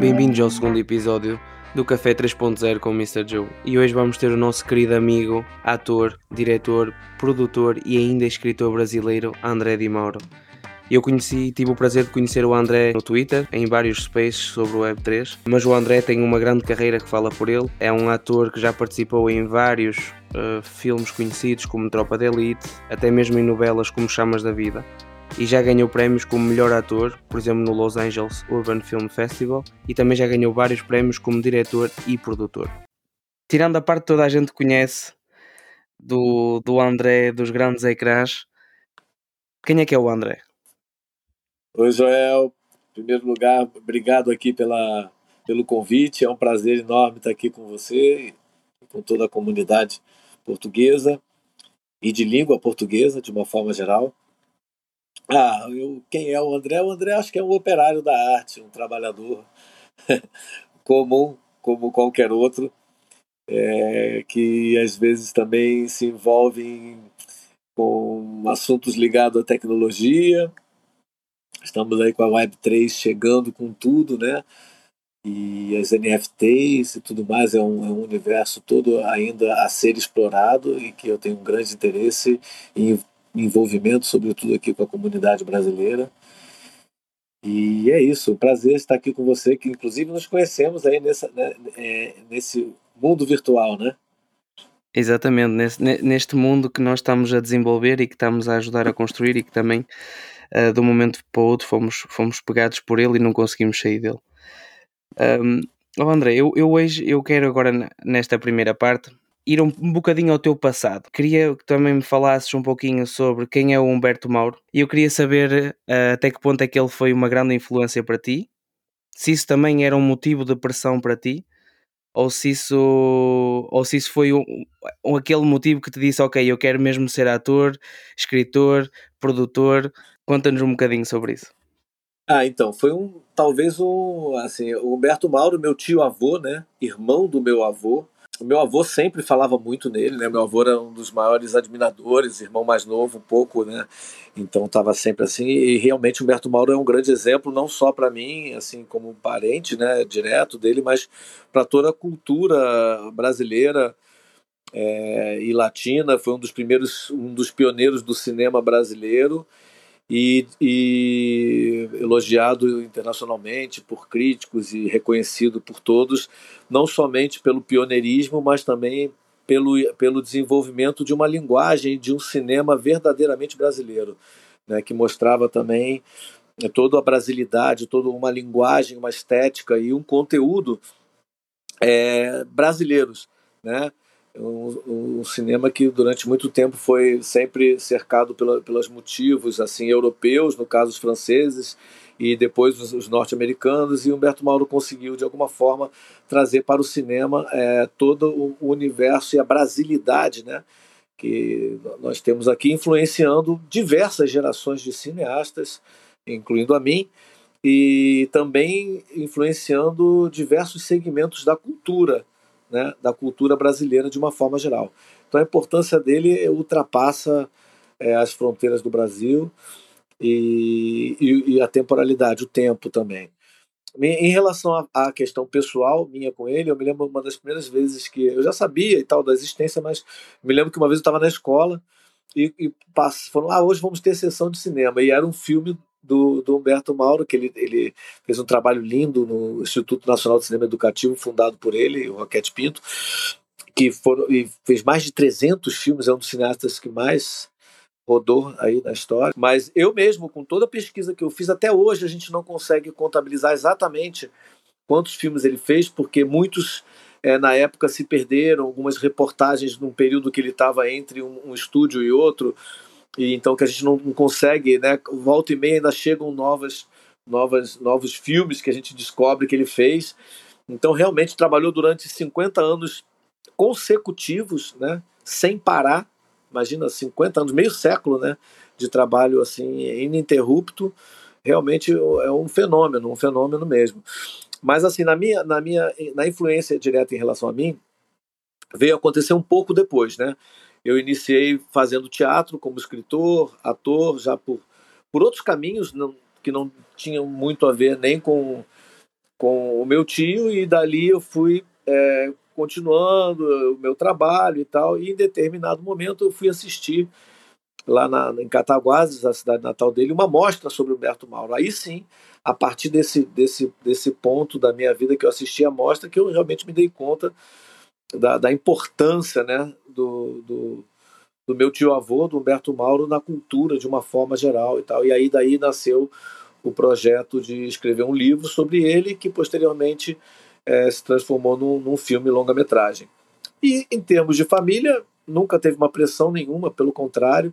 Bem-vindos ao segundo episódio do Café 3.0 com o Mr. Joe. E hoje vamos ter o nosso querido amigo, ator, diretor, produtor e ainda escritor brasileiro André Di Mauro. Eu conheci, tive o prazer de conhecer o André no Twitter, em vários spaces sobre o Web3, mas o André tem uma grande carreira que fala por ele. É um ator que já participou em vários uh, filmes conhecidos como Tropa de Elite, até mesmo em novelas como Chamas da Vida. E já ganhou prémios como melhor ator, por exemplo no Los Angeles Urban Film Festival, e também já ganhou vários prémios como diretor e produtor. Tirando a parte que toda a gente conhece do, do André dos grandes ecrãs, quem é que é o André? Oi, Joel. Em primeiro lugar, obrigado aqui pela, pelo convite. É um prazer enorme estar aqui com você e com toda a comunidade portuguesa e de língua portuguesa, de uma forma geral. Ah, eu, quem é o André? O André acho que é um operário da arte, um trabalhador comum, como qualquer outro, é, que às vezes também se envolve em, com assuntos ligados à tecnologia, Estamos aí com a Web3 chegando com tudo, né? E as NFTs e tudo mais é um, é um universo todo ainda a ser explorado e que eu tenho um grande interesse em envolvimento, sobretudo aqui com a comunidade brasileira. E é isso, prazer estar aqui com você, que inclusive nos conhecemos aí nessa, né, é, nesse mundo virtual, né? Exatamente, nesse, neste mundo que nós estamos a desenvolver e que estamos a ajudar a construir e que também uh, de um momento para o outro fomos, fomos pegados por ele e não conseguimos sair dele. Um, oh André, eu, eu hoje eu quero agora nesta primeira parte ir um, bocadinho ao teu passado. Queria que também me falasses um pouquinho sobre quem é o Humberto Mauro e eu queria saber uh, até que ponto é que ele foi uma grande influência para ti, se isso também era um motivo de pressão para ti ou se isso, ou se isso foi um, um, aquele motivo que te disse, ok, eu quero mesmo ser ator, escritor, produtor. Conta-nos um bocadinho sobre isso. Ah, então, foi um, talvez um, assim, o Humberto Mauro, meu tio avô, né, irmão do meu avô, o meu avô sempre falava muito nele, né? Meu avô era um dos maiores admiradores, irmão mais novo, um pouco, né? Então estava sempre assim. E realmente Humberto Mauro é um grande exemplo, não só para mim, assim como parente, né, direto dele, mas para toda a cultura brasileira é, e latina. Foi um dos primeiros, um dos pioneiros do cinema brasileiro e, e, elogiado internacionalmente por críticos e reconhecido por todos, não somente pelo pioneirismo, mas também pelo, pelo desenvolvimento de uma linguagem de um cinema verdadeiramente brasileiro, né, que mostrava também né, toda a brasilidade, toda uma linguagem, uma estética e um conteúdo é, brasileiros, né? Um, um, cinema que durante muito tempo foi sempre cercado pela, pelos motivos assim europeus, no caso os franceses e depois os, os norte-americanos e Humberto Mauro conseguiu de alguma forma trazer para o cinema é, todo o, o universo e a brasilidade, né? que nós temos aqui influenciando diversas gerações de cineastas, incluindo a mim, e também influenciando diversos segmentos da cultura né, da cultura brasileira de uma forma geral. Então a importância dele ultrapassa é, as fronteiras do Brasil e, e, e, a temporalidade, o tempo também. Em relação à questão pessoal minha com ele, eu me lembro uma das primeiras vezes que eu já sabia e tal da existência, mas me lembro que uma vez eu estava na escola e, e foram ah, hoje vamos ter sessão de cinema e era um filme do, do Humberto Mauro, que ele, ele fez um trabalho lindo no Instituto Nacional de Cinema Educativo, fundado por ele, o Roquete Pinto, que foram, e fez mais de 300 filmes, é um dos cineastas que mais rodou aí na história. Mas eu mesmo, com toda a pesquisa que eu fiz, até hoje a gente não consegue contabilizar exatamente quantos filmes ele fez, porque muitos é, na época se perderam, algumas reportagens num período que ele estava entre um, um estúdio e outro, e então que a gente não consegue, né? Volta e meia ainda chegam novas, novas, novos filmes que a gente descobre que ele fez. Então realmente trabalhou durante 50 anos consecutivos, né? Sem parar. Imagina 50 anos, meio século, né? De trabalho assim ininterrupto. Realmente é um fenômeno, um fenômeno mesmo. Mas assim, na minha, na minha, na influência direta em relação a mim, veio acontecer um pouco depois, né? Eu iniciei fazendo teatro como escritor, ator, já por, por outros caminhos não, que não tinham muito a ver nem com, com o meu tio e dali eu fui é, continuando o meu trabalho e tal. E em determinado momento eu fui assistir lá na, em Cataguases, a cidade natal dele, uma mostra sobre Humberto Mauro. Aí sim, a partir desse, desse, desse ponto da minha vida que eu assisti a mostra, que eu realmente me dei conta da, da importância né, do, do, do meu tio-avô, do Humberto Mauro, na cultura de uma forma geral e tal. E aí daí nasceu o projeto de escrever um livro sobre ele, que posteriormente é, se transformou num, num filme longa-metragem. E em termos de família, nunca teve uma pressão nenhuma, pelo contrário,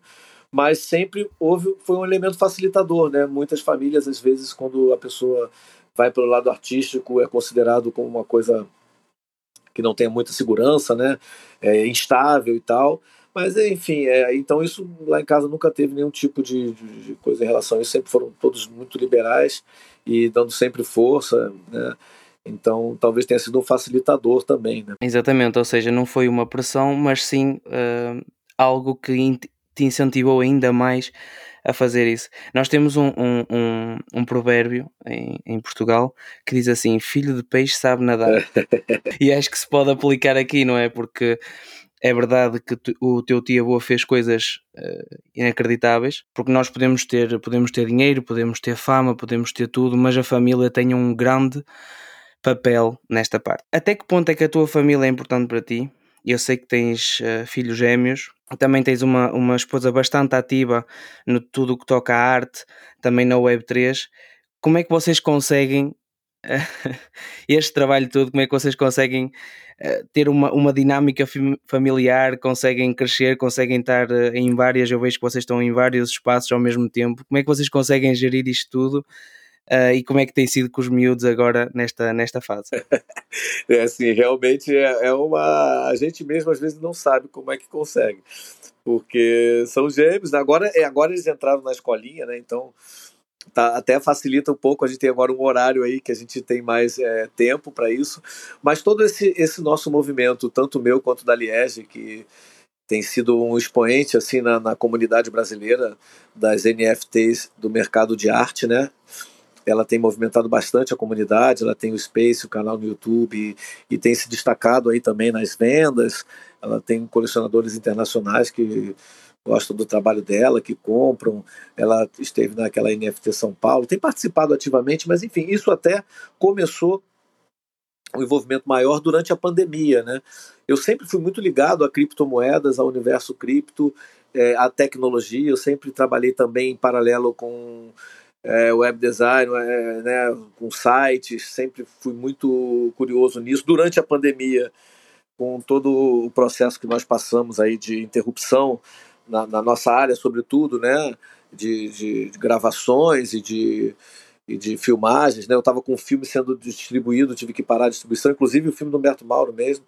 mas sempre houve foi um elemento facilitador, né? Muitas famílias às vezes quando a pessoa vai pelo lado artístico é considerado como uma coisa que não tem muita segurança, né? É instável e tal. Mas enfim, é, então isso lá em casa nunca teve nenhum tipo de, de, de, coisa em relação a isso. Sempre foram todos muito liberais e dando sempre força, né? Então, talvez tenha sido um facilitador também. Né? Exatamente, ou seja, não foi uma pressão, mas sim uh, algo que te incentivou ainda mais a fazer isso. Nós temos um, um, um, um provérbio em, em, Portugal que diz assim: Filho de peixe sabe nadar. e acho que se pode aplicar aqui, não é? Porque é verdade que tu, o teu tio-avô fez coisas uh, inacreditáveis, porque nós podemos ter, podemos ter dinheiro, podemos ter fama, podemos ter tudo, mas a família tem um grande papel nesta parte. Até que ponto é que a tua família é importante para ti? Eu sei que tens uh, filhos gêmeos, também tens uma, uma esposa bastante ativa no tudo o que toca à arte, também na Web3. Como é que vocês conseguem este trabalho todo, como é que vocês conseguem uh, ter uma, uma dinâmica familiar, conseguem crescer, conseguem estar uh, em várias, eu vejo que vocês estão em vários espaços ao mesmo tempo, como é que vocês conseguem gerir isto tudo Uh, e como é que tem sido com os miúdos agora nesta, nesta fase? é assim, realmente é, é uma. A gente mesmo às vezes não sabe como é que consegue, porque são gêmeos. Agora, é, agora eles entraram na escolinha, né? Então tá, até facilita um pouco. A gente tem agora um horário aí que a gente tem mais é, tempo para isso. Mas todo esse, esse nosso movimento, tanto meu quanto da Liege, que tem sido um expoente assim na, na comunidade brasileira das NFTs do mercado de arte, né? Ela tem movimentado bastante a comunidade, ela tem o Space, o canal no YouTube, e, tem se destacado aí também nas vendas. Ela tem colecionadores internacionais que gostam do trabalho dela, que compram. Ela esteve naquela NFT São Paulo, tem participado ativamente, mas enfim, isso até começou um envolvimento maior durante a pandemia, né? Eu sempre fui muito ligado a criptomoedas, ao universo cripto, é, à tecnologia. Eu sempre trabalhei também em paralelo com é, web design, é, né, com sites, sempre fui muito curioso nisso. Durante a pandemia, com todo o processo que nós passamos aí de interrupção na, na nossa área, sobretudo, né, de, de, de gravações e de, e de filmagens, né, eu estava com um filme sendo distribuído, tive que parar a distribuição, inclusive o filme do Humberto Mauro mesmo.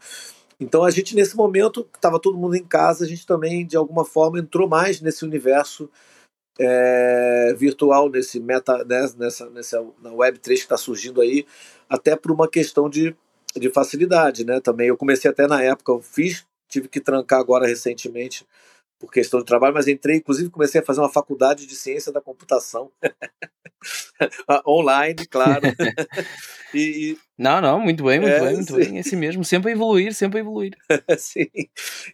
Então a gente nesse momento, estava todo mundo em casa, a gente também de alguma forma entrou mais nesse universo é, virtual nesse meta né, nessa, nessa na Web 3 que está surgindo aí, até por uma questão de, de facilidade, né? Também eu comecei até na época, eu fiz, tive que trancar agora recentemente por questão de trabalho, mas entrei, inclusive comecei a fazer uma faculdade de ciência da computação online, claro. e, e, não, não, muito bem, muito é, bem, muito sim. bem, esse mesmo, sempre a evoluir, sempre a evoluir. sim.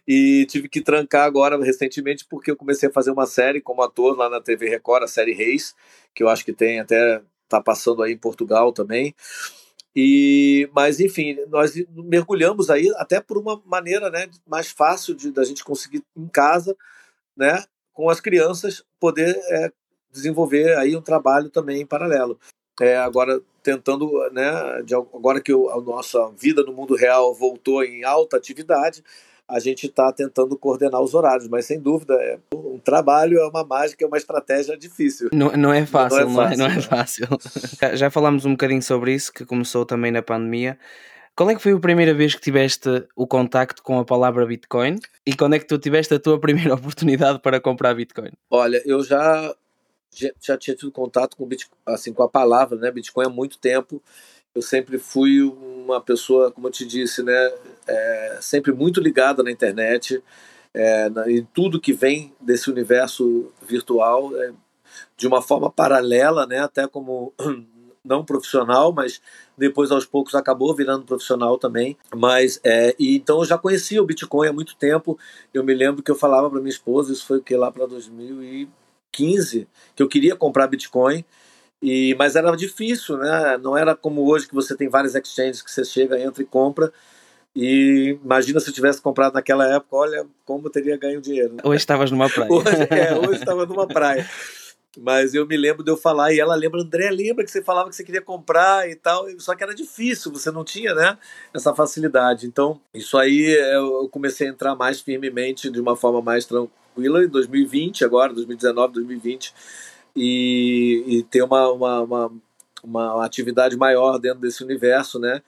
E tive que trancar agora recentemente porque eu comecei a fazer uma série como ator lá na TV Record, a série Reis, que eu acho que tem até tá passando aí em Portugal também. E, mas enfim, nós mergulhamos aí até por uma maneira né, mais fácil de da gente conseguir em casa, né, com as crianças poder é, desenvolver aí um trabalho também em paralelo. É, agora tentando, né, de, agora que o, a nossa vida no mundo real voltou em alta atividade, a gente está tentando coordenar os horários, mas sem dúvida, é, um trabalho é uma mágica, é uma estratégia difícil. Não, não é fácil, não é, não é, fácil. Não é fácil. Já falámos um bocadinho sobre isso, que começou também na pandemia. Qual é que foi a primeira vez que tiveste o contacto com a palavra Bitcoin? E quando é que tu tiveste a tua primeira oportunidade para comprar Bitcoin? Olha, eu já já tinha tido contato com Bitcoin, assim com a palavra, né, Bitcoin há muito tempo eu sempre fui uma pessoa, como eu te disse, né, é, sempre muito ligada na internet, é, na, tudo que vem desse universo virtual, é, de uma forma paralela, né, até como não profissional, mas depois aos poucos acabou virando profissional também. Mas é, e então eu já conhecia o Bitcoin há muito tempo. Eu me lembro que eu falava para minha esposa, isso foi que lá para 2015, que eu queria comprar Bitcoin. E, mas era difícil, né? Não era como hoje que você tem várias exchanges que você chega, entra e compra. E imagina se eu tivesse comprado naquela época, olha como eu teria ganho dinheiro. Hoje estavas numa praia. Hoje, é, hoje estava numa praia. Mas eu me lembro de eu falar, e ela lembra, André, lembra que você falava que você queria comprar e tal, só que era difícil, você não tinha, né, essa facilidade. Então, isso aí eu comecei a entrar mais firmemente, de uma forma mais tranquila, em 2020, agora, 2019, 2020, e, e ter uma, uma, uma, uma atividade maior dentro desse universo, né,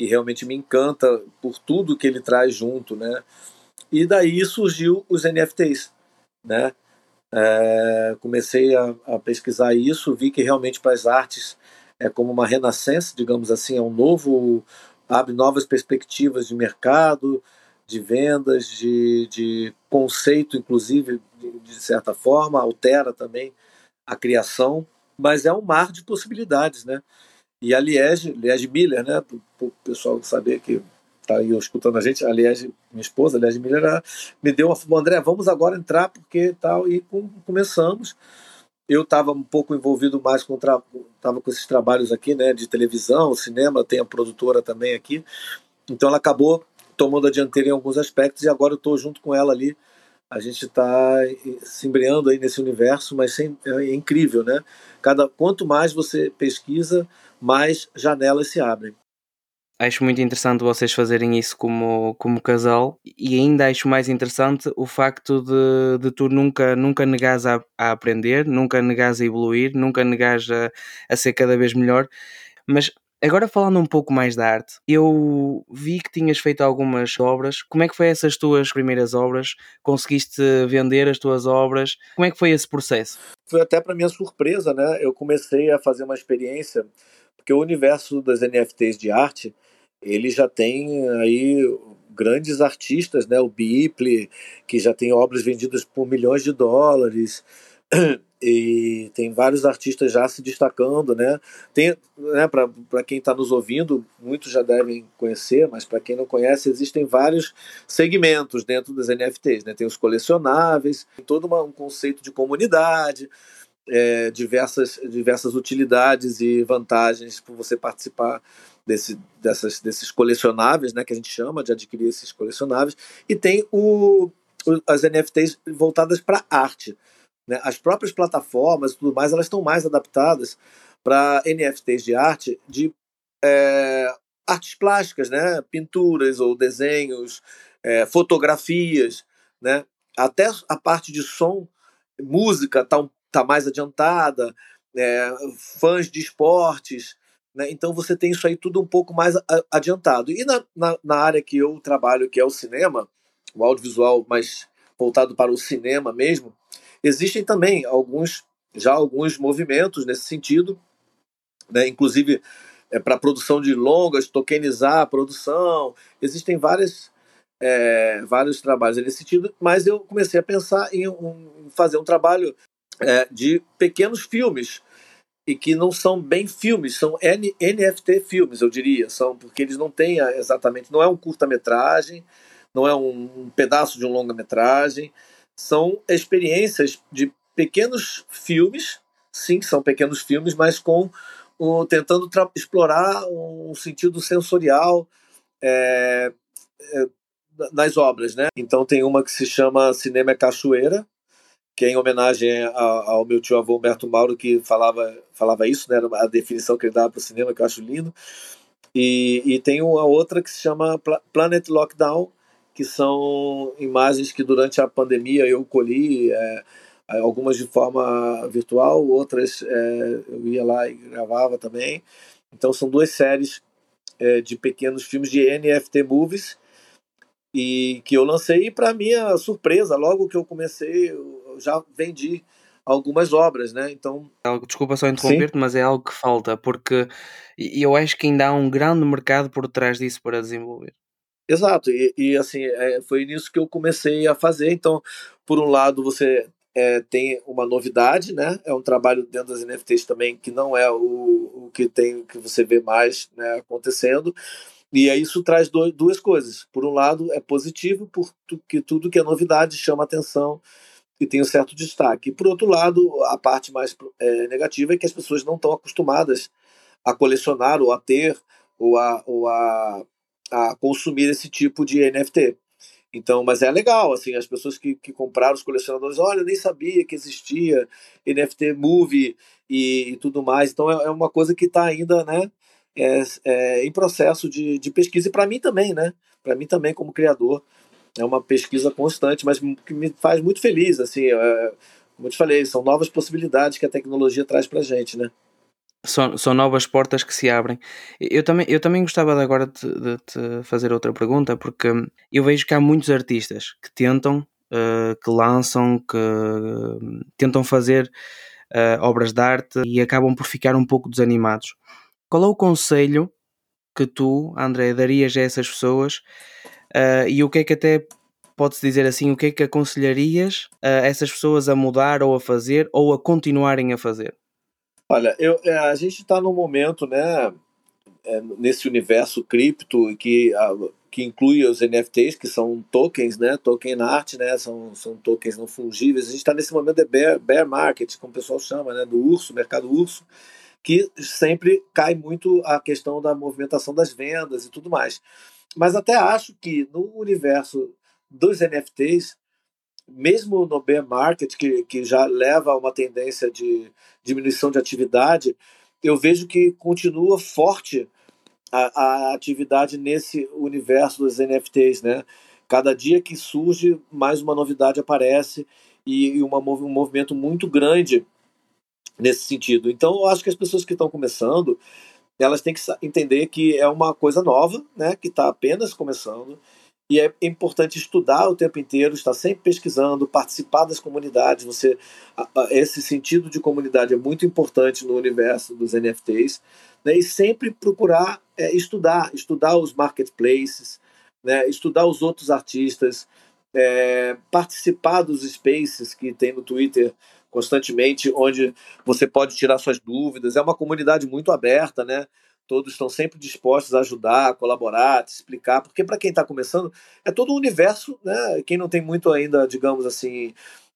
que realmente me encanta por tudo que ele traz junto, né. E daí surgiu os NFTs, né, é, comecei a, a, pesquisar isso, vi que realmente para as artes é como uma renascença, digamos assim, é um novo, abre novas perspectivas de mercado, de vendas, de, de conceito, inclusive, de, de, certa forma, altera também a criação, mas é um mar de possibilidades, né? E a Liege, Liege Miller, né, para o pessoal saber que está aí escutando a gente, aliás, minha esposa, aliás, Miller, me deu uma André, vamos agora entrar, porque tal, e com, começamos. Eu estava um pouco envolvido mais com estava com esses trabalhos aqui, né, de televisão, cinema, tem a produtora também aqui. Então ela acabou tomando a dianteira em alguns aspectos e agora eu estou junto com ela ali. A gente está se embreando aí nesse universo, mas sem, é incrível, né? Cada quanto mais você pesquisa, mais janelas se abrem acho muito interessante vocês fazerem isso como, como casal e ainda acho mais interessante o facto de, de tu nunca, nunca negares a, a aprender, nunca negares a evoluir, nunca negares a, a ser cada vez melhor. Mas agora falando um pouco mais da arte, eu vi que tinhas feito algumas obras. Como é que foi essas tuas primeiras obras? Conseguiste vender as tuas obras? Como é que foi esse processo? Foi até para minha surpresa, né? Eu comecei a fazer uma experiência porque o universo das NFTs de arte ele já tem aí grandes artistas, né? O Biple, que já tem obras vendidas por milhões de dólares, e tem vários artistas já se destacando, né? Tem, né, para quem está nos ouvindo, muitos já devem conhecer, mas para quem não conhece, existem vários segmentos dentro das NFTs, né? Tem os colecionáveis, tem todo uma, um conceito de comunidade, é, diversas, diversas utilidades e vantagens por você participar desse, dessas, desses colecionáveis, né, que a gente chama de adquirir esses colecionáveis, e tem o, as NFTs voltadas para arte. Né? As próprias plataformas e tudo mais, elas estão mais adaptadas para NFTs de arte, de é, artes plásticas, né? pinturas ou desenhos, é, fotografias, né? até a parte de som, música está tá mais adiantada, é, fãs de esportes, né? Então você tem isso aí tudo um pouco mais adiantado. E na, na, na, área que eu trabalho, que é o cinema, o audiovisual mais voltado para o cinema mesmo, existem também alguns já alguns movimentos nesse sentido, né? inclusive é, para produção de longas, tokenizar a produção, existem várias, é, vários trabalhos nesse sentido, mas eu comecei a pensar em, um, fazer um trabalho é, de pequenos filmes e que não são bem filmes, são N, NFT filmes, eu diria, são porque eles não têm exatamente, não é um curta-metragem, não é um, um pedaço de um longa-metragem, são experiências de pequenos filmes, sim, são pequenos filmes, mas com um, tentando explorar um sentido sensorial é, é, nas obras, né? Então tem uma que se chama Cinema Cachoeira, que é em homenagem ao, meu tio avô Humberto Mauro, que falava, falava isso, né, a definição que ele dava para o cinema, que eu acho lindo. E, e tem uma outra que se chama Planet Lockdown, que são imagens que durante a pandemia eu colhi, é, algumas de forma virtual, outras é, eu ia lá e gravava também. Então são duas séries é, de pequenos filmes de NFT Movies, e que eu lancei para minha surpresa, logo que eu comecei, eu já vendi algumas obras, né? Então, desculpa só interromper-te, mas é algo que falta, porque eu acho que ainda há um grande mercado por trás disso para desenvolver. Exato, e, e assim, é, foi nisso que eu comecei a fazer. Então, por um lado, você é, tem uma novidade, né? É um trabalho dentro das NFTs também que não é o, o que tem que você vê mais né, acontecendo. E aí isso traz do, duas coisas. Por um lado, é positivo porque tudo que é novidade chama atenção e tem um certo destaque. E por outro lado, a parte mais é, negativa é que as pessoas não estão acostumadas a colecionar ou a ter ou a, ou a, a consumir esse tipo de NFT. Então, mas é legal, assim, as pessoas que, que compraram, os colecionadores, olha, nem sabia que existia NFT Movie e, e tudo mais. Então é, é uma coisa que está ainda, né, é, é, em processo de, de pesquisa. E para mim também, né? Para mim também, como criador, é uma pesquisa constante, mas que me faz muito feliz, assim, é, como eu te falei, são novas possibilidades que a tecnologia traz para gente, né? São, são novas portas que se abrem. Eu também, eu também gostava de agora de, te fazer outra pergunta, porque eu vejo que há muitos artistas que tentam, uh, que lançam, que uh, tentam fazer uh, obras de arte e acabam por ficar um pouco desanimados. Qual é o conselho que tu, André, darias a essas pessoas e o que é que até pode-se dizer assim, o que é que aconselharias a essas pessoas a mudar ou a fazer ou a continuarem a fazer? Olha, eu, é, a gente está num momento, né, é, nesse universo cripto que, que inclui os NFTs, que são tokens, né, token art, né, são, são tokens não fungíveis. A gente está nesse momento de bear, bear market, como o pessoal chama, né, do urso, mercado urso, que sempre cai muito a questão da movimentação das vendas e tudo mais. Mas até acho que no universo dos NFTs mesmo no bear market, que, que já leva a uma tendência de diminuição de atividade, eu vejo que continua forte a, a atividade nesse universo dos NFTs, né? Cada dia que surge, mais uma novidade aparece e, e uma, um movimento muito grande nesse sentido. Então, eu acho que as pessoas que estão começando, elas têm que entender que é uma coisa nova, né? Que está apenas começando e é importante estudar o tempo inteiro, estar sempre pesquisando, participar das comunidades. Você, esse sentido de comunidade é muito importante no universo dos NFTs, né? E sempre procurar é, estudar, estudar os marketplaces, né? Estudar os outros artistas, é, participar dos spaces que tem no Twitter constantemente, onde você pode tirar suas dúvidas. É uma comunidade muito aberta, né? Todos estão sempre dispostos a ajudar, a colaborar, a te explicar, porque para quem está começando, é todo um universo, né? Quem não tem muito ainda, digamos assim,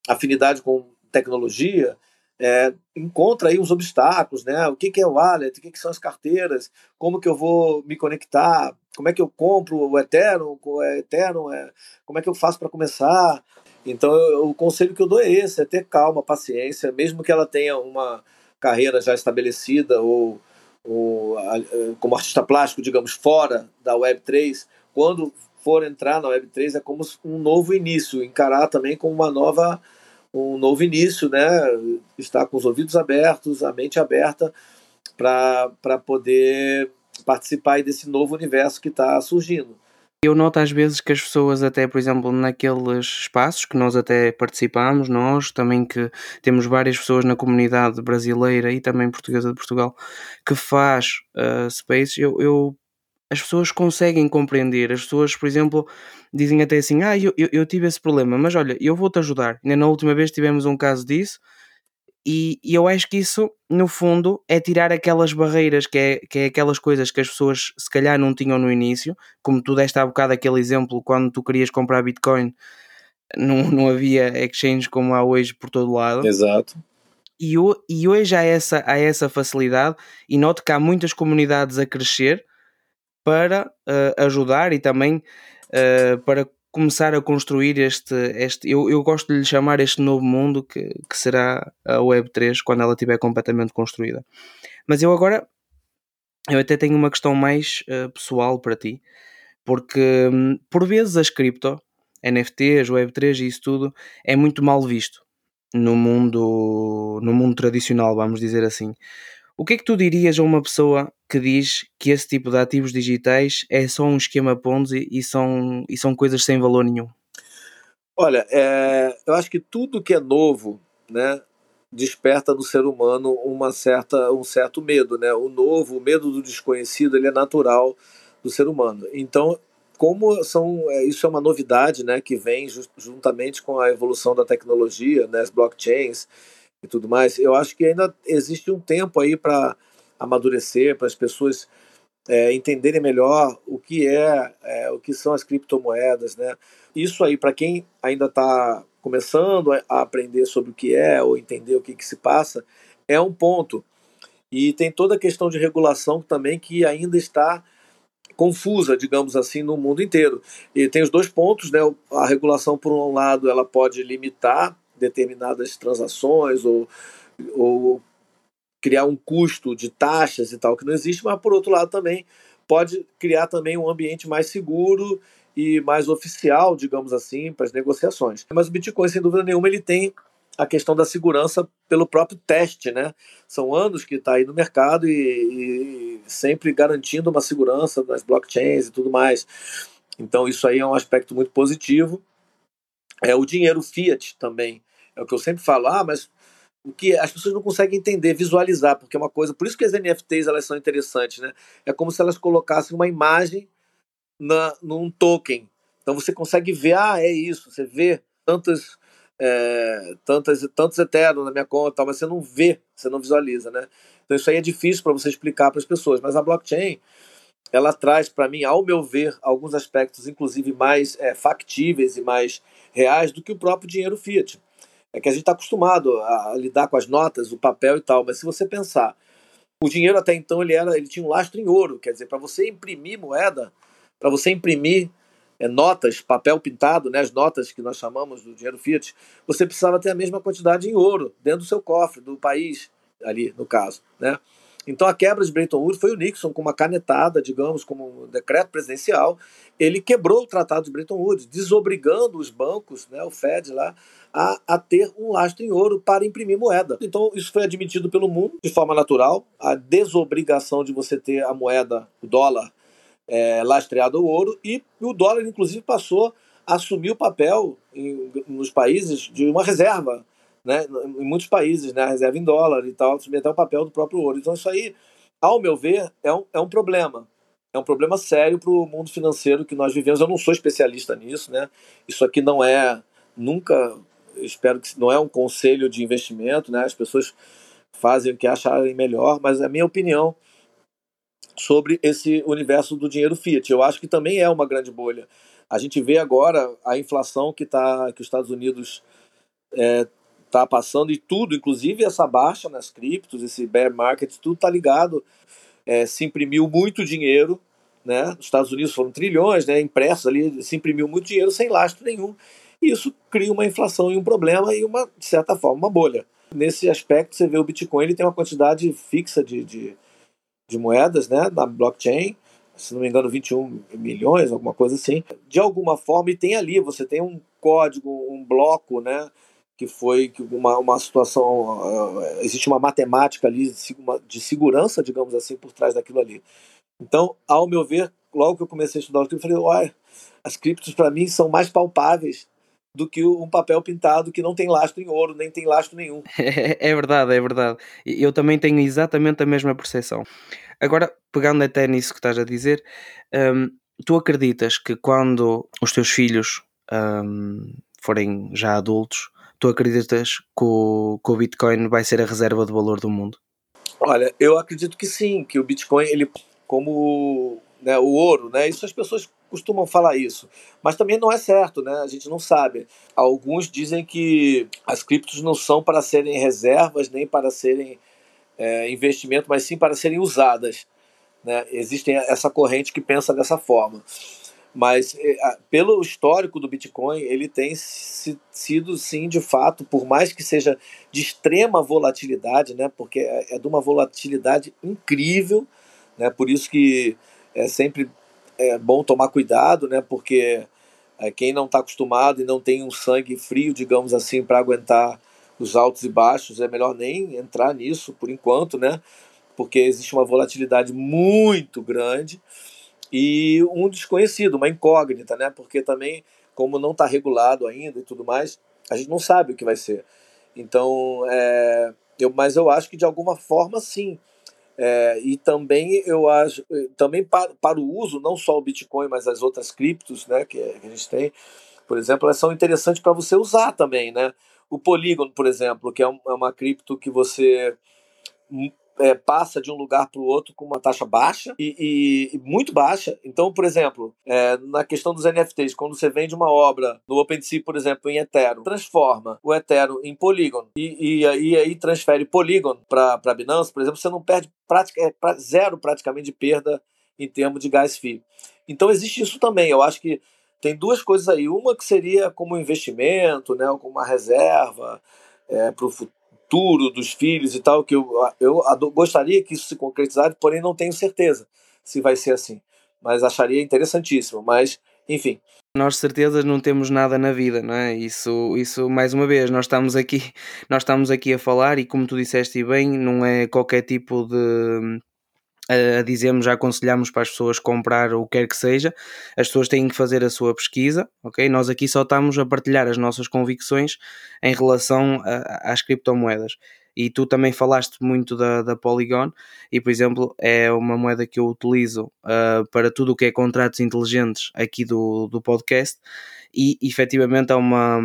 afinidade com tecnologia, é, encontra aí uns obstáculos, né? O que, que é o wallet, o que, que são as carteiras, como que eu vou me conectar, como é que eu compro o Ethereum, o Ethereum é, como é que eu faço para começar. Então, eu, o conselho que eu dou é esse, é ter calma, paciência, mesmo que ela tenha uma carreira já estabelecida ou o, a, como artista plástico, digamos, fora da Web3, quando for entrar na Web3 é como um novo início, encarar também como uma nova um novo início, né? Estar com os ouvidos abertos, a mente aberta para poder participar desse novo universo que está surgindo. Eu noto às vezes que as pessoas, até por exemplo, naqueles espaços que nós até participamos, nós também que temos várias pessoas na comunidade brasileira e também portuguesa de Portugal que faz uh, spaces, eu, eu, as pessoas conseguem compreender. As pessoas, por exemplo, dizem até assim: Ah, eu, eu, eu tive esse problema, mas olha, eu vou-te ajudar. Ainda na última vez tivemos um caso disso e, e, eu acho que isso, no fundo, é tirar aquelas barreiras, que é, que é aquelas coisas que as pessoas se calhar não tinham no início, como tu deste há bocado aquele exemplo, quando tu querias comprar Bitcoin, não, não havia exchange como há hoje por todo lado. Exato. E, e hoje há essa, há essa facilidade e noto que há muitas comunidades a crescer para uh, ajudar e também uh, para começar a construir este, este eu, eu gosto de lhe chamar este novo mundo que, que será a Web3 quando ela estiver completamente construída. Mas eu agora eu até tenho uma questão mais uh, pessoal para ti, porque um, por vezes as cripto, NFTs, Web3 e isso tudo é muito mal visto no mundo, no mundo tradicional, vamos dizer assim. O que é que tu dirias a uma pessoa que diz que esse tipo de ativos digitais é só um esquema Ponzi e são, e são coisas sem valor nenhum? Olha, é, eu acho que tudo que é novo, né, desperta no ser humano uma certa, um certo medo, né? O novo, o medo do desconhecido, ele é natural do ser humano. Então, como são é, isso é uma novidade, né, que vem juntamente com a evolução da tecnologia, né, as blockchains e tudo mais. Eu acho que ainda existe um tempo aí para amadurecer, para as pessoas é, entenderem melhor o que é, é, o que são as criptomoedas, né? Isso aí para quem ainda está começando a aprender sobre o que é ou entender o que, que se passa é um ponto. E tem toda a questão de regulação também que ainda está confusa, digamos assim, no mundo inteiro. E tem os dois pontos, né? A regulação, por um lado, ela pode limitar determinadas transações ou, ou criar um custo de taxas e tal que não existe, mas por outro lado também pode criar também um ambiente mais seguro e mais oficial, digamos assim, para as negociações. Mas o Bitcoin, sem dúvida nenhuma, ele tem a questão da segurança pelo próprio teste, né? São anos que está aí no mercado e, e, sempre garantindo uma segurança das blockchains e tudo mais. Então isso aí é um aspecto muito positivo. É o dinheiro fiat também. É o que eu sempre falo. Ah, mas o que as pessoas não conseguem entender, visualizar, porque é uma coisa. Por isso que as NFTs elas são interessantes, né? É como se elas colocassem uma imagem na, num token. Então você consegue ver, ah, é isso. Você vê tantas é, tantas, tantos eternos na minha conta, mas você não vê, você não visualiza, né? Então isso aí é difícil para você explicar para as pessoas. Mas a blockchain, ela traz para mim, ao meu ver, alguns aspectos, inclusive mais é, factíveis e mais reais do que o próprio dinheiro fiat. É que a gente está acostumado a lidar com as notas, o papel e tal, mas se você pensar, o dinheiro até então ele era, ele tinha um lastro em ouro, quer dizer, para você imprimir moeda, para você imprimir é, notas, papel pintado, né, as notas que nós chamamos do dinheiro fiat, você precisava ter a mesma quantidade em ouro dentro do seu cofre, do país, ali no caso. Né? Então a quebra de Bretton Woods foi o Nixon, com uma canetada, digamos, como um decreto presidencial, ele quebrou o Tratado de Bretton Woods, desobrigando os bancos, né, o Fed lá, a, a, ter um lastro em ouro para imprimir moeda. Então, isso foi admitido pelo mundo de forma natural, a desobrigação de você ter a moeda, o dólar, é, lastreado ao ouro, e o dólar, inclusive, passou a assumir o papel em, nos países de uma reserva, né? em muitos países, né? a reserva em dólar e tal, assumir até o papel do próprio ouro. Então, isso aí, ao meu ver, é um, é um problema. É um problema sério para o mundo financeiro que nós vivemos. Eu não sou especialista nisso, né? Isso aqui não é, nunca, espero que não é um conselho de investimento, né? As pessoas fazem o que acharem melhor, mas a minha opinião sobre esse universo do dinheiro fiat. Eu acho que também é uma grande bolha. A gente vê agora a inflação que, tá, que os Estados Unidos é, tá passando e tudo, inclusive essa baixa nas criptos, esse bear market, tudo está ligado. É, se imprimiu muito dinheiro, né? Os Estados Unidos foram trilhões, né? Impressos ali, se imprimiu muito dinheiro sem lastro nenhum. E isso cria uma inflação e um problema e uma, de certa forma, uma bolha. Nesse aspecto, você vê o Bitcoin, ele tem uma quantidade fixa de, de de moedas né, na blockchain, se não me engano, 21 milhões, alguma coisa assim. De alguma forma, e tem ali, você tem um código, um bloco, né? Que foi uma, uma situação. Uh, existe uma matemática ali de segurança, digamos assim, por trás daquilo ali. Então, ao meu ver, logo que eu comecei a estudar o cripto, eu falei: olha, as criptos para mim são mais palpáveis do que um papel pintado que não tem lastro em ouro, nem tem lastro nenhum. É, verdade, é verdade. Eu também tenho exatamente a mesma percepção. Agora, pegando até nisso que estás a dizer, um, tu acreditas que quando os teus filhos um, forem já adultos, tu acreditas que o, que o Bitcoin vai ser a reserva de valor do mundo? Olha, eu acredito que sim, que o Bitcoin, ele como né, o ouro, né, isso as pessoas costumam falar isso. Mas também não é certo, né? A gente não sabe. Alguns dizem que as criptos não são para serem reservas nem para serem é, investimento, mas sim para serem usadas. Né? Existe essa corrente que pensa dessa forma. Mas é, pelo histórico do Bitcoin, ele tem sido, sim, de fato, por mais que seja de extrema volatilidade, né? porque é, é de uma volatilidade incrível, né? por isso que é sempre é bom tomar cuidado, né? Porque é, quem não está acostumado e não tem um sangue frio, digamos assim, para aguentar os altos e baixos, é melhor nem entrar nisso por enquanto, né? Porque existe uma volatilidade muito grande e um desconhecido, uma incógnita, né? Porque também, como não está regulado ainda e tudo mais, a gente não sabe o que vai ser. Então, é, eu, mas eu acho que de alguma forma, sim, É, e também eu acho, também para, para o uso, não só o Bitcoin, mas as outras criptos né, que, que a gente tem, por exemplo, elas são interessantes para você usar também. Né? O Polygon, por exemplo, que é, é uma cripto que você é, passa de um lugar para o outro com uma taxa baixa e, e, e muito baixa. Então, por exemplo, é, na questão dos NFTs, quando você vende uma obra no OpenSea, por exemplo, em Ethereum, transforma o Ethereum em Polygon e, e, aí transfere Polygon para Binance, por exemplo, você não perde prática, é, zero praticamente de perda em termos de gas fee. Então existe isso também. Eu acho que tem duas coisas aí. Uma que seria como investimento, né, como uma reserva é, para o futuro futuro dos filhos e tal, que eu, eu gostaria que isso se concretizasse, porém não tenho certeza se vai ser assim. Mas acharia interessantíssimo. Mas, enfim. Nós certezas não temos nada na vida, não é? Isso, isso mais uma vez, nós estamos aqui, nós estamos aqui a falar e como tu disseste bem, não é qualquer tipo de a dizemos, já aconselhamos para as pessoas comprar o que quer que seja, as pessoas têm que fazer a sua pesquisa, ok? Nós aqui só estamos a partilhar as nossas convicções em relação a, às criptomoedas. E tu também falaste muito da, da Polygon, e por exemplo, é uma moeda que eu utilizo uh, para tudo o que é contratos inteligentes aqui do, do podcast, e efetivamente é uma,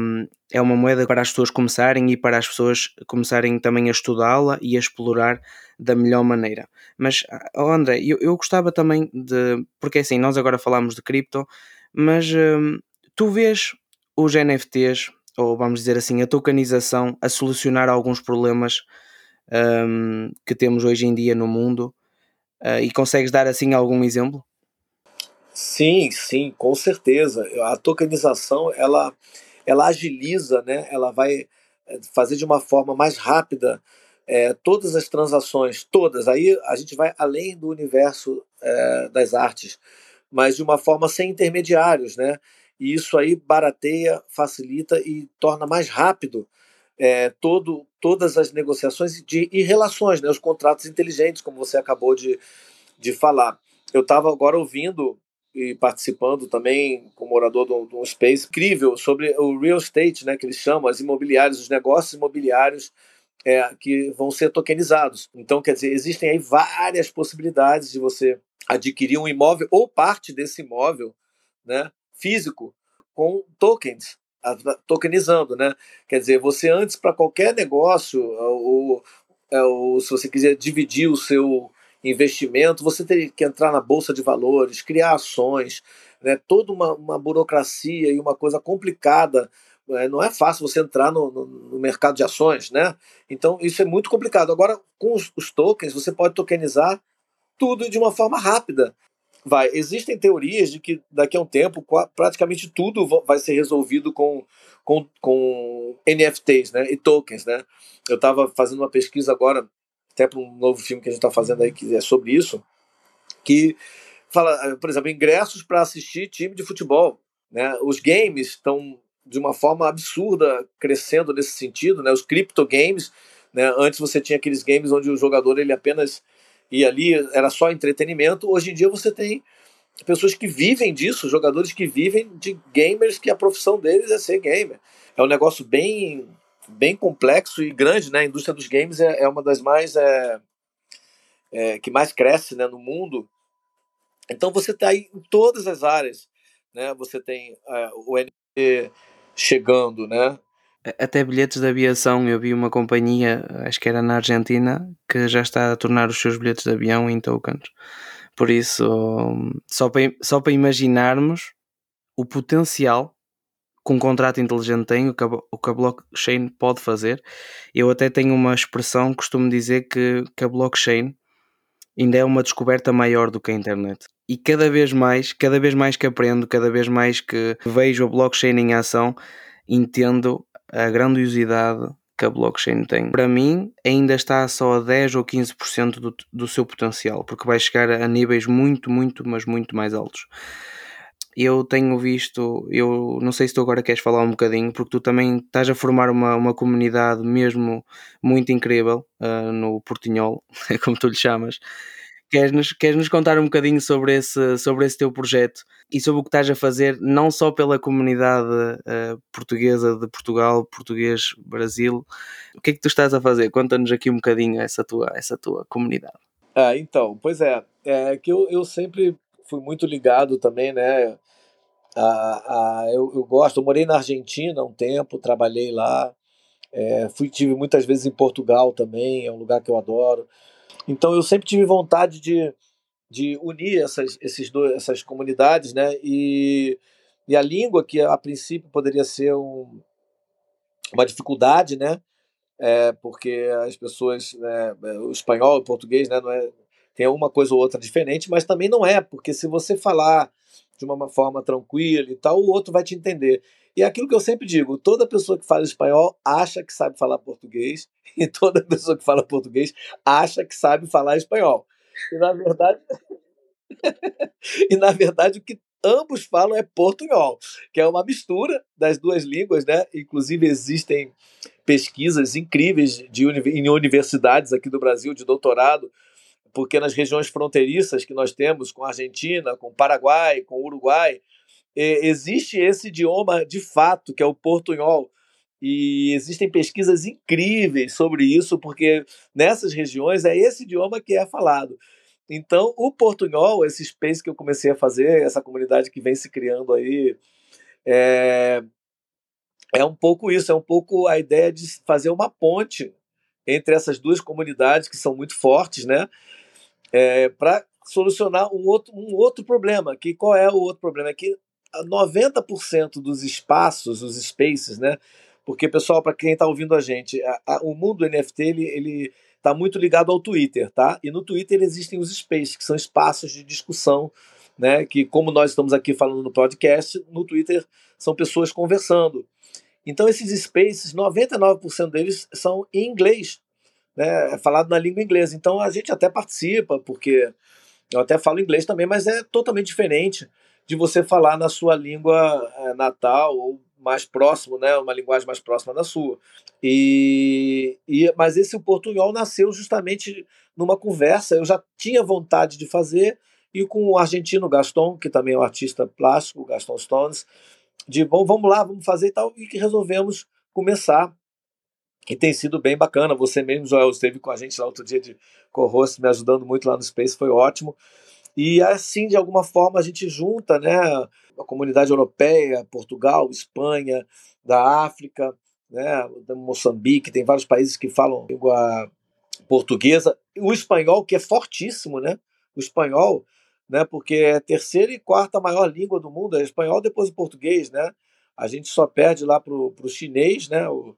é uma moeda para as pessoas começarem e para as pessoas começarem também a estudá-la e a explorar da melhor maneira. Mas, oh André, eu, eu gostava também de. Porque assim, nós agora falamos de cripto, mas hum, tu vês os NFTs, ou vamos dizer assim, a tokenização, a solucionar alguns problemas hum, que temos hoje em dia no mundo uh, e consegues dar assim algum exemplo? Sim, sim, com certeza. A tokenização ela, ela agiliza, né? ela vai eh, fazer de uma forma mais rápida é, todas as transações, todas. Aí a gente vai além do universo é, das artes, mas de uma forma sem intermediários, né? E isso aí barateia, facilita e torna mais rápido é, todo, todas as negociações de, e relações, né? Os contratos inteligentes, como você acabou de, de falar. Eu estava agora ouvindo e participando também como morador de um, de um, space incrível sobre o real estate, né, que eles chamam, as imobiliárias, os negócios imobiliários é, que vão ser tokenizados. Então, quer dizer, existem aí várias possibilidades de você adquirir um imóvel ou parte desse imóvel né, físico com tokens, tokenizando. Né? Quer dizer, você antes, para qualquer negócio, ou, é, ou se você quiser dividir o seu investimento, você teria que entrar na bolsa de valores, criar ações, né, toda uma, uma burocracia e uma coisa complicada é, não é fácil você entrar no, no, no, mercado de ações, né? Então isso é muito complicado. Agora, com os, os, tokens, você pode tokenizar tudo de uma forma rápida. Vai, existem teorias de que daqui a um tempo praticamente tudo vai ser resolvido com, com, com NFTs, né? E tokens, né? Eu estava fazendo uma pesquisa agora, até para um novo filme que a gente está fazendo aí que é sobre isso, que fala, por exemplo, ingressos para assistir time de futebol. Né? Os games estão de uma forma absurda crescendo nesse sentido, né? Os crypto games, né? Antes você tinha aqueles games onde o jogador ele apenas ia ali, era só entretenimento. Hoje em dia você tem pessoas que vivem disso, jogadores que vivem de gamers que a profissão deles é ser gamer. É um negócio bem bem complexo e grande, né? A indústria dos games é, é uma das mais é, é, que mais cresce né, no mundo. Então você está aí em todas as áreas, né? Você tem é, o NFT chegando, né? Até bilhetes de aviação, eu vi uma companhia, acho que era na Argentina, que já está a tornar os seus bilhetes de avião em tokens. Por isso, só para, só para imaginarmos o potencial que um contrato inteligente tem, o que, a, o que a blockchain pode fazer. Eu até tenho uma expressão, costumo dizer que, que a blockchain ainda é uma descoberta maior do que a internet e cada vez mais, cada vez mais que aprendo, cada vez mais que vejo a blockchain em ação, entendo a grandiosidade que a blockchain tem. Para mim, ainda está só a 10 ou 15% do, do seu potencial, porque vai chegar a níveis muito, muito, mas muito mais altos. Eu tenho visto, eu não sei se tu agora queres falar um bocadinho, porque tu também estás a formar uma, uma comunidade mesmo muito incrível uh, no Portinhol, como tu lhe chamas, Queres-nos queres -nos contar um bocadinho sobre esse, sobre esse teu projeto e sobre o que estás a fazer, não só pela comunidade uh, portuguesa de Portugal, português, Brasil? O que é que tu estás a fazer? Conta-nos aqui um bocadinho essa tua, essa tua comunidade. Ah, então, pois é, é que eu, eu sempre fui muito ligado também, né? A, a, eu, eu gosto, eu morei na Argentina um tempo, trabalhei lá, é, fui tive muitas vezes em Portugal também, é um lugar que eu adoro. Então eu sempre tive vontade de, de unir essas, esses dois, essas comunidades, né? E, e a língua que a princípio poderia ser um, uma dificuldade, né? É, porque as pessoas, né, o espanhol e o português, né, não é, tem uma coisa ou outra diferente, mas também não é, porque se você falar de uma forma tranquila e tal, o outro vai te entender. E é aquilo que eu sempre digo: toda pessoa que fala espanhol acha que sabe falar português, e toda pessoa que fala português acha que sabe falar espanhol. E na verdade, e na verdade o que ambos falam é portunhol, que é uma mistura das duas línguas, né? Inclusive existem pesquisas incríveis de, em universidades aqui do Brasil de doutorado, porque nas regiões fronteiriças que nós temos com a Argentina, com o Paraguai, com o Uruguai, existe esse idioma de fato, que é o portunhol. E existem pesquisas incríveis sobre isso, porque nessas regiões é esse idioma que é falado. Então, o portunhol, esse space que eu comecei a fazer, essa comunidade que vem se criando aí, é, é um pouco isso, é um pouco a ideia de fazer uma ponte entre essas duas comunidades que são muito fortes, né? É, para solucionar um outro, um outro problema. Que qual é o outro problema? É que 90% dos espaços, os spaces, né? Porque, pessoal, para quem está ouvindo a gente, a, a, o mundo NFT ele, ele está muito ligado ao Twitter, tá? E no Twitter existem os spaces, que são espaços de discussão, né? Que, como nós estamos aqui falando no podcast, no Twitter são pessoas conversando. Então, esses spaces, 99% deles são em inglês, né? É falado na língua inglesa. Então, a gente até participa, porque eu até falo inglês também, mas é totalmente diferente de você falar na sua língua eh, natal ou mais próximo, né, uma linguagem mais próxima da sua. E, e mas esse portunhol nasceu justamente numa conversa. Eu já tinha vontade de fazer e com o argentino Gaston, que também é um artista plástico, Gaston Stones, de bom, vamos lá, vamos fazer e tal, e que resolvemos começar. E tem sido bem bacana. Você mesmo, Joel, esteve com a gente lá outro dia de co-host, me ajudando muito lá no Space, foi ótimo. E assim, de alguma forma, a gente junta né, a comunidade europeia, Portugal, Espanha, da África, né, da Moçambique, tem vários países que falam língua portuguesa. O espanhol, que é fortíssimo, né? O espanhol, né, porque é a terceira e quarta maior língua do mundo, é espanhol depois o português, né? A gente só perde lá para o chinês, né? O,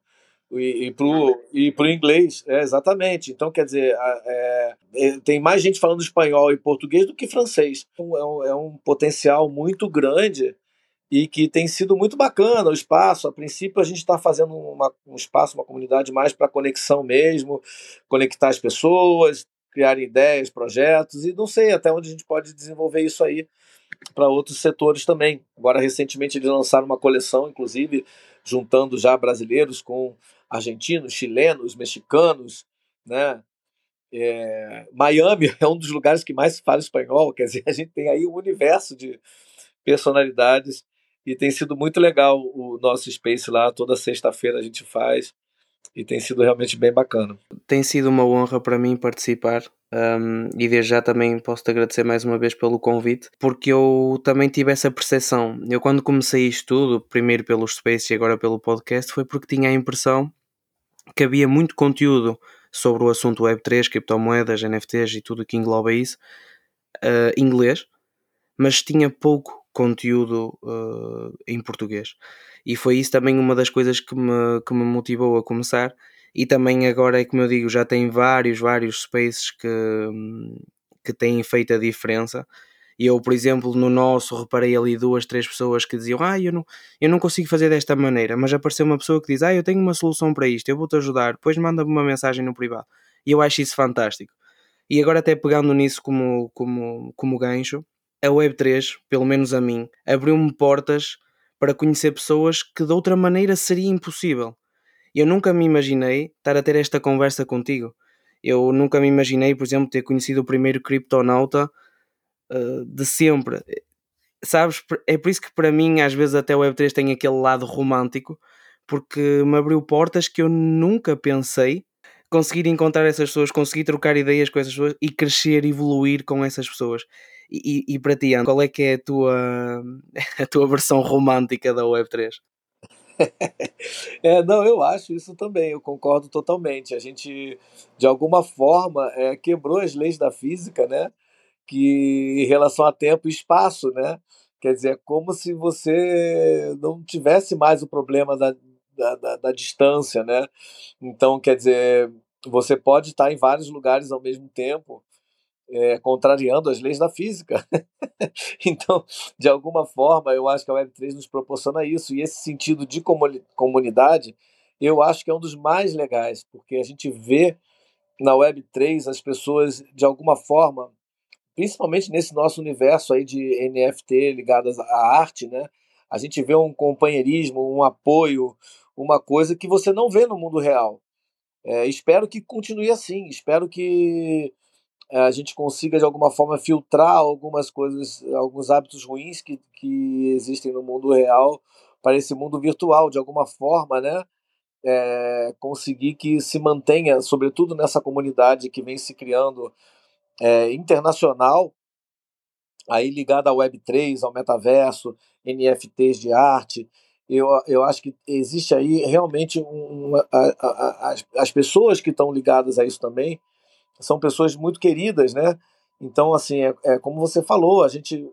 e, e pro, e inglês, é, exatamente. Então, quer dizer, é, é, tem mais gente falando espanhol e português do que francês. Então, é um, é um potencial muito grande e que tem sido muito bacana o espaço. A princípio, a gente está fazendo uma, um espaço, uma comunidade mais para conexão mesmo, conectar as pessoas, criar ideias, projetos, e não sei até onde a gente pode desenvolver isso aí para outros setores também. Agora, recentemente, eles lançaram uma coleção, inclusive, juntando já brasileiros com argentinos, chilenos, mexicanos, né? É, Miami é um dos lugares que mais se fala espanhol, quer dizer, a gente tem aí um universo de personalidades e tem sido muito legal o nosso Space lá, toda sexta-feira a gente faz e tem sido realmente bem bacana. Tem sido uma honra para mim participar um, e desde já também posso te agradecer mais uma vez pelo convite, porque eu também tive essa percepção. Eu, quando comecei isto tudo, primeiro pelos Space e agora pelo podcast, foi porque tinha a impressão que havia muito conteúdo sobre o assunto Web3, criptomoedas, NFTs e tudo que engloba isso, uh, inglês, mas tinha pouco conteúdo uh, em português. E foi isso também uma das coisas que me, que me motivou a começar. E também agora é como eu digo, já tem vários, vários spaces que, que têm feito a diferença e eu, por exemplo, no nosso, reparei ali duas, três pessoas que diziam: Ah, eu não, eu não consigo fazer desta maneira, mas apareceu uma pessoa que diz: Ah, eu tenho uma solução para isto, eu vou-te ajudar. Depois manda-me uma mensagem no privado. E eu acho isso fantástico. E agora, até pegando nisso como, como, como gancho, a Web3, pelo menos a mim, abriu-me portas para conhecer pessoas que de outra maneira seria impossível. Eu nunca me imaginei estar a ter esta conversa contigo. Eu nunca me imaginei, por exemplo, ter conhecido o primeiro criptonauta uh, de sempre. Sabes, é por isso que para mim às vezes até o Web3 tem aquele lado romântico, porque me abriu portas que eu nunca pensei conseguir encontrar essas pessoas, conseguir trocar ideias com essas pessoas e crescer, evoluir com essas pessoas. E, e, e para ti, Ana, qual é que é a tua, a tua versão romântica da Web3? é, não, eu acho isso também, eu concordo totalmente. A gente, de alguma forma, é, quebrou as leis da física, né? Que em relação a tempo e espaço, né? Quer dizer, é como se você não tivesse mais o problema da, da, da, da distância, né? Então, quer dizer, você pode estar em vários lugares ao mesmo tempo, é, contrariando as leis da física. então, de alguma forma, eu acho que a Web3 nos proporciona isso, e esse sentido de comunidade, eu acho que é um dos mais legais, porque a gente vê na Web3 as pessoas, de alguma forma, principalmente nesse nosso universo aí de NFT ligadas à arte, né? A gente vê um companheirismo, um apoio, uma coisa que você não vê no mundo real. É, espero que continue assim. Espero que é, a gente consiga de alguma forma filtrar algumas coisas, alguns hábitos ruins que, que existem no mundo real para esse mundo virtual, de alguma forma, né? É, conseguir que se mantenha, sobretudo nessa comunidade que vem se criando é, internacional, aí ligada ao Web3, ao metaverso, NFTs de arte. Eu, eu acho que existe aí realmente um, a, a, a, as, as pessoas que estão ligadas a isso também são pessoas muito queridas, né? Então, assim, é, é como você falou, a gente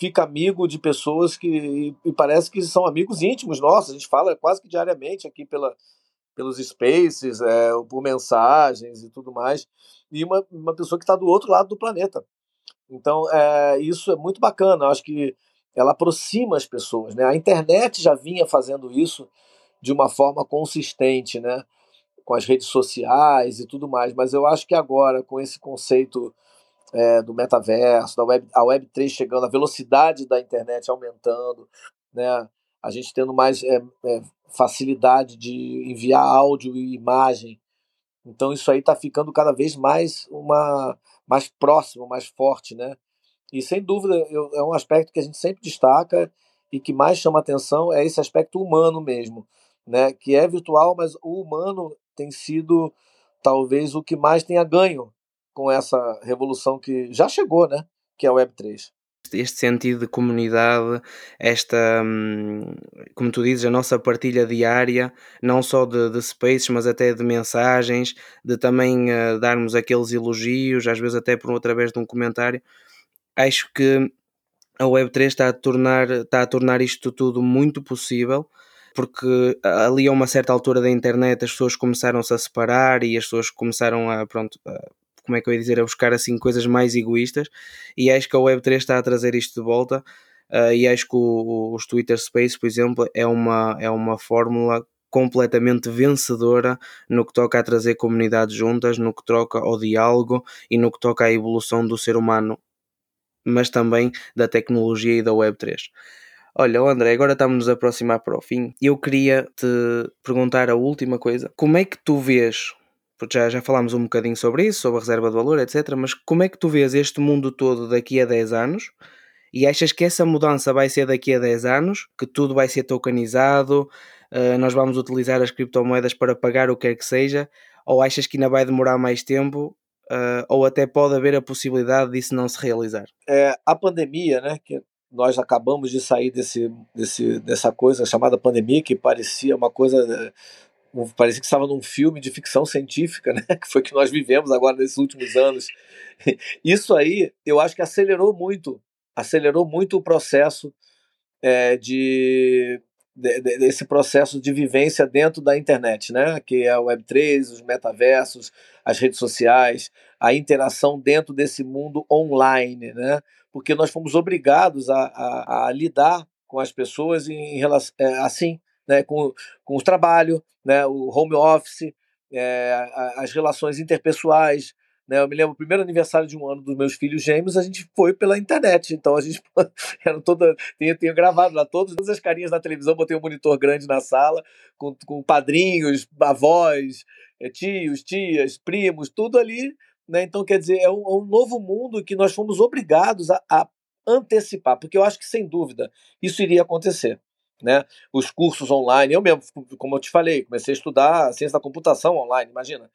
fica amigo de pessoas que e parece que são amigos íntimos nossos. A gente fala quase que diariamente aqui pela, pelos spaces, é, por mensagens e tudo mais. E uma, uma pessoa que está do outro lado do planeta. Então, é, isso é muito bacana. Eu acho que ela aproxima as pessoas. Né? A internet já vinha fazendo isso de uma forma consistente, né? com as redes sociais e tudo mais, mas eu acho que agora, com esse conceito é, do metaverso, da web, a Web3 chegando, a velocidade da internet aumentando, né? A gente tendo mais é, é, facilidade de enviar áudio e imagem. Então isso aí está ficando cada vez mais uma mais próximo, mais forte, né? E sem dúvida eu, é um aspecto que a gente sempre destaca e que mais chama atenção é esse aspecto humano mesmo, né? Que é virtual, mas o humano tem sido talvez o que mais tenha ganho com essa revolução que já chegou, né? Que é a Web3 este sentido de comunidade, esta, hum, como tu dizes, a nossa partilha diária, não só de, de spaces, mas até de mensagens, de também uh, darmos aqueles elogios, às vezes até por através de um comentário. Acho que a Web3 está a tornar, está a tornar isto tudo muito possível porque ali a uma certa altura da internet as pessoas começaram-se a separar e as pessoas começaram a, pronto, a, como é que eu ia dizer, a buscar assim coisas mais egoístas e acho que a Web3 está a trazer isto de volta uh, e acho que o, os Twitter Space, por exemplo, é uma, é uma fórmula completamente vencedora no que toca a trazer comunidades juntas, no que toca ao diálogo e no que toca à evolução do ser humano, mas também da tecnologia e da Web3. Olha, André, agora estamos a aproximar para o fim eu queria te perguntar a última coisa. Como é que tu vês, porque já, já falámos um bocadinho sobre isso, sobre a reserva de valor, etc., mas como é que tu vês este mundo todo daqui a 10 anos? E achas que essa mudança vai ser daqui a 10 anos? Que tudo vai ser tokenizado? Uh, nós vamos utilizar as criptomoedas para pagar o que quer que seja? Ou achas que ainda vai demorar mais tempo? Uh, ou até pode haver a possibilidade disso não se realizar? É, a pandemia, né, que nós acabamos de sair desse, desse, dessa coisa chamada pandemia, que parecia uma coisa. Parecia que estava num filme de ficção científica, né? que foi que nós vivemos agora nesses últimos anos. Isso aí, eu acho que acelerou muito, acelerou muito o processo é, de, de, desse processo de vivência dentro da internet, né? que é a Web3, os metaversos, as redes sociais, a interação dentro desse mundo online, né? porque nós fomos obrigados a, a, a lidar com as pessoas em, relação, é, assim, né, com, com o trabalho, né, o home office, é, as relações interpessoais. Né, eu me lembro, o primeiro aniversário de um ano dos meus filhos gêmeos, a gente foi pela internet. Então a gente era toda. Tenho, tenho gravado lá todas, todas as carinhas na televisão, botei um monitor grande na sala, com, com padrinhos, avós, é, tios, tias, primos, tudo ali né? Então, quer dizer, é um, é um, novo mundo que nós fomos obrigados a, a, antecipar, porque eu acho que, sem dúvida, isso iria acontecer. Né? Os cursos online, eu mesmo, como eu te falei, comecei a estudar ciência da computação online, imagina,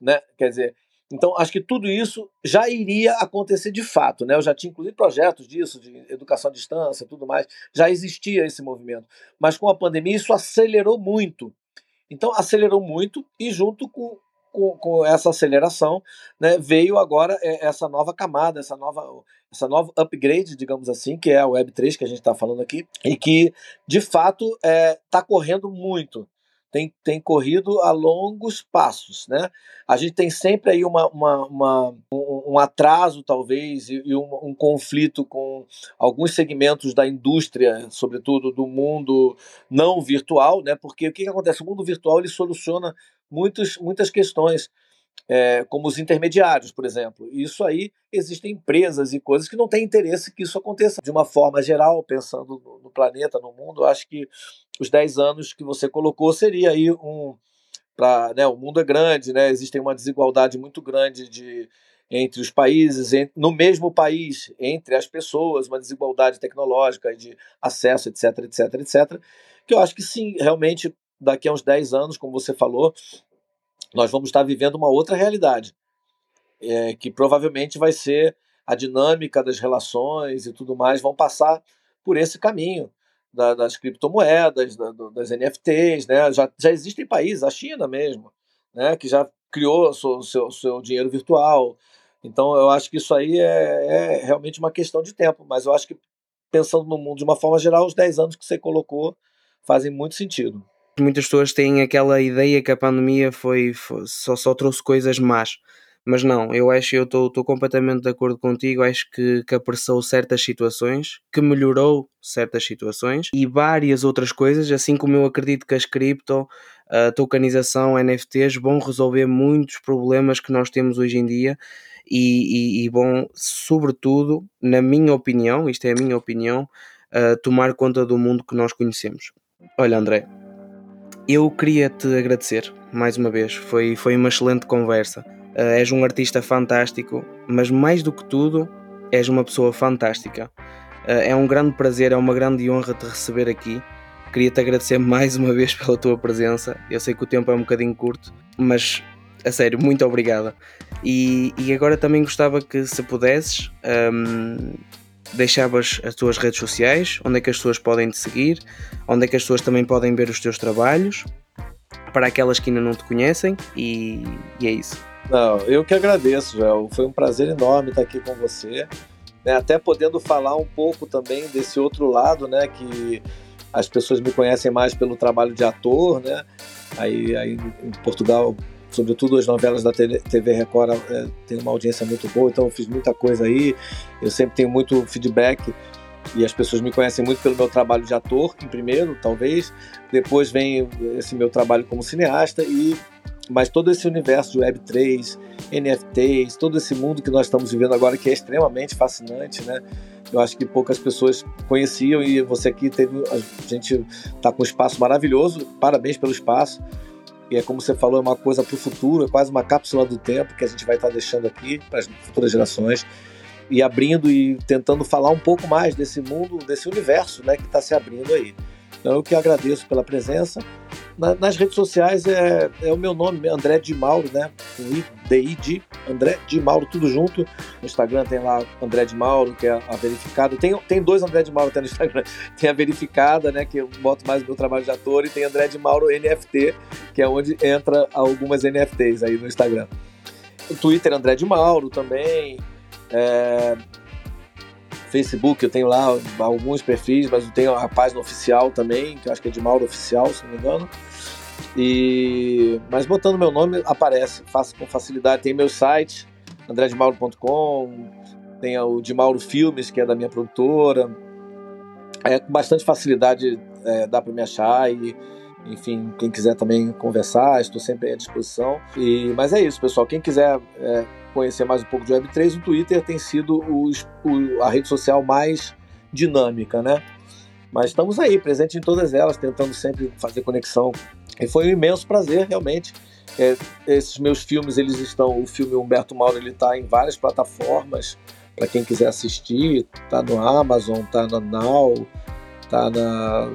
né? Quer dizer, então acho que tudo isso já iria acontecer de fato, né? Eu já tinha inclusive projetos disso, de educação à distância, tudo mais, já existia esse movimento, mas com a pandemia isso acelerou muito. Então acelerou muito e junto com com, com, essa aceleração, né, veio agora é, essa nova camada, essa nova, essa nova upgrade, digamos assim, que é a Web3 que a gente está falando aqui, e que de fato está é, tá correndo muito. Tem, tem corrido a longos passos, né? A gente tem sempre aí uma, uma, uma um, um, atraso, talvez, e, e um, um, conflito com alguns segmentos da indústria, sobretudo do mundo não virtual, né? Porque o que, que acontece? O mundo virtual ele soluciona muitos, muitas questões, é, como os intermediários, por exemplo. Isso aí existem empresas e coisas que não têm interesse que isso aconteça. De uma forma geral, pensando no, no planeta, no mundo, acho que os 10 anos que você colocou seria aí um. Pra, né, o mundo é grande, né, existe uma desigualdade muito grande de, entre os países, no mesmo país, entre as pessoas, uma desigualdade tecnológica de acesso, etc, etc, etc, que eu acho que sim, realmente daqui a uns 10 anos, como você falou, nós vamos estar vivendo uma outra realidade, é, que provavelmente vai ser a dinâmica das relações e tudo mais, vão passar por esse caminho da, das criptomoedas, da, das NFTs, né? já, já existem países, a China mesmo, né? que já criou seu, seu, seu dinheiro virtual. Então, eu acho que isso aí é, é realmente uma questão de tempo, mas eu acho que pensando no mundo de uma forma geral, os 10 anos que você colocou fazem muito sentido muitas pessoas têm aquela ideia que a pandemia foi, foi só, só trouxe coisas más. Mas não, eu acho, eu estou completamente de acordo contigo, acho que, que apressou certas situações, que melhorou certas situações e várias outras coisas, assim como eu acredito que as cripto, a tokenização, NFTs vão resolver muitos problemas que nós temos hoje em dia e, e, e vão, sobretudo, na minha opinião, isto é a minha opinião, tomar conta do mundo que nós conhecemos. Olha, André, eu queria te agradecer mais uma vez, foi, foi uma excelente conversa. Uh, és um artista fantástico, mas mais do que tudo, és uma pessoa fantástica. Uh, é um grande prazer, é uma grande honra te receber aqui. Queria te agradecer mais uma vez pela tua presença. Eu sei que o tempo é um bocadinho curto, mas a sério, muito obrigada. E, e agora também gostava que, se pudesses, um, deixavas as tuas redes sociais, onde é que as pessoas podem te seguir, onde é que as pessoas também podem ver os teus trabalhos, para aquelas que ainda não te conhecem, e, e é isso. Não, eu que agradeço, Joel. Foi um prazer enorme estar aqui com você. Né? Até podendo falar um pouco também desse outro lado, né? Que as pessoas me conhecem mais pelo trabalho de ator, né? Aí, aí em Portugal sobretudo as novelas da TV Record é, tem uma audiência muito boa, então eu fiz muita coisa aí, eu sempre tenho muito feedback e as pessoas me conhecem muito pelo meu trabalho de ator, em primeiro, talvez, depois vem esse meu trabalho como cineasta e mas todo esse universo de Web3, NFTs, todo esse mundo que nós estamos vivendo agora que é extremamente fascinante, né? Eu acho que poucas pessoas conheciam e você aqui teve a gente está com um espaço maravilhoso. Parabéns pelo espaço. E é como você falou, é uma coisa para o futuro, é quase uma cápsula do tempo que a gente vai estar tá deixando aqui para as futuras gerações e abrindo e tentando falar um pouco mais desse mundo, desse universo né, que está se abrindo aí. Então eu que agradeço pela presença. Na, nas redes sociais é, é, o meu nome, André de Mauro, né? Com I, D-I-D, André de Mauro, tudo junto. No Instagram tem lá André de Mauro, que é a verificada. Tem, tem dois André de Mauro até no Instagram. Tem a verificada, né? Que eu boto mais meu trabalho de ator, e tem André de Mauro NFT, que é onde entra algumas NFTs aí no Instagram. O Twitter André de Mauro também. É, Facebook, eu tenho lá alguns perfis, mas eu tenho a página oficial também, que eu acho que é de Mauro Oficial, se não me engano. E mas botando meu nome aparece, faço com facilidade. Tem meu site, andredemauro.com, tem o de Mauro Filmes, que é da minha produtora. É com bastante facilidade é, dá para me achar e enfim, quem quiser também conversar, estou sempre à disposição. E, mas é isso, pessoal. Quem quiser é, conhecer mais um pouco de Web3, o Twitter tem sido o, o, a rede social mais dinâmica, né? Mas estamos aí, presente em todas elas, tentando sempre fazer conexão. E foi um imenso prazer, realmente. É, esses meus filmes, eles estão. O filme Humberto Mauro, ele está em várias plataformas. Para quem quiser assistir, tá no Amazon, tá na Now, tá na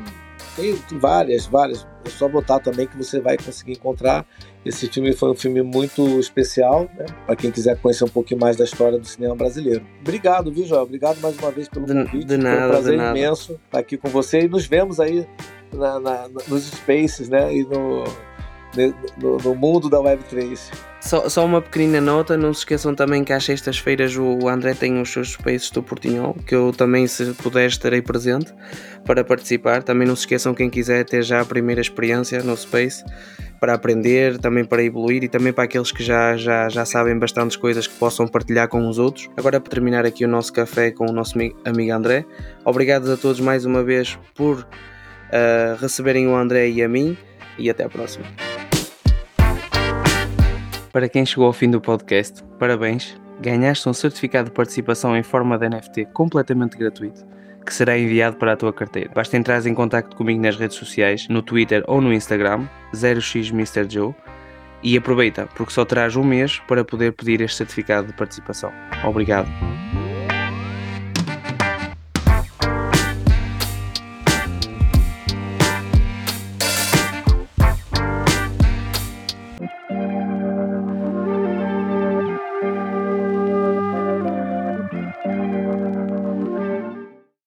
tem várias, várias. É só botar também que você vai conseguir encontrar. Esse filme foi um filme muito especial, né? Para quem quiser conhecer um pouquinho mais da história do cinema brasileiro. Obrigado, viu, Joel? Obrigado mais uma vez pelo convite. De nada, foi um prazer imenso estar aqui com você e nos vemos aí na, na, nos spaces, né? E no, no, no mundo da Web3. Só, só uma pequenina nota, não se esqueçam também que às sextas-feiras o André tem os seus spaces do Portinhol, que eu também, se puder, estarei presente para participar. Também não se esqueçam, quem quiser ter já a primeira experiência no Space, para aprender, também para evoluir e também para aqueles que já, já, já sabem bastantes coisas que possam partilhar com os outros. Agora, para terminar aqui o nosso café com o nosso amigo André, obrigados a todos mais uma vez por uh, receberem o André e a mim e até a próxima. Para quem chegou ao fim do podcast, parabéns! Ganhaste um certificado de participação em forma de NFT completamente gratuito, que será enviado para a tua carteira. Basta entrar em contato comigo nas redes sociais, no Twitter ou no Instagram, 0xMrJoe, e aproveita, porque só terás um mês para poder pedir este certificado de participação. Obrigado!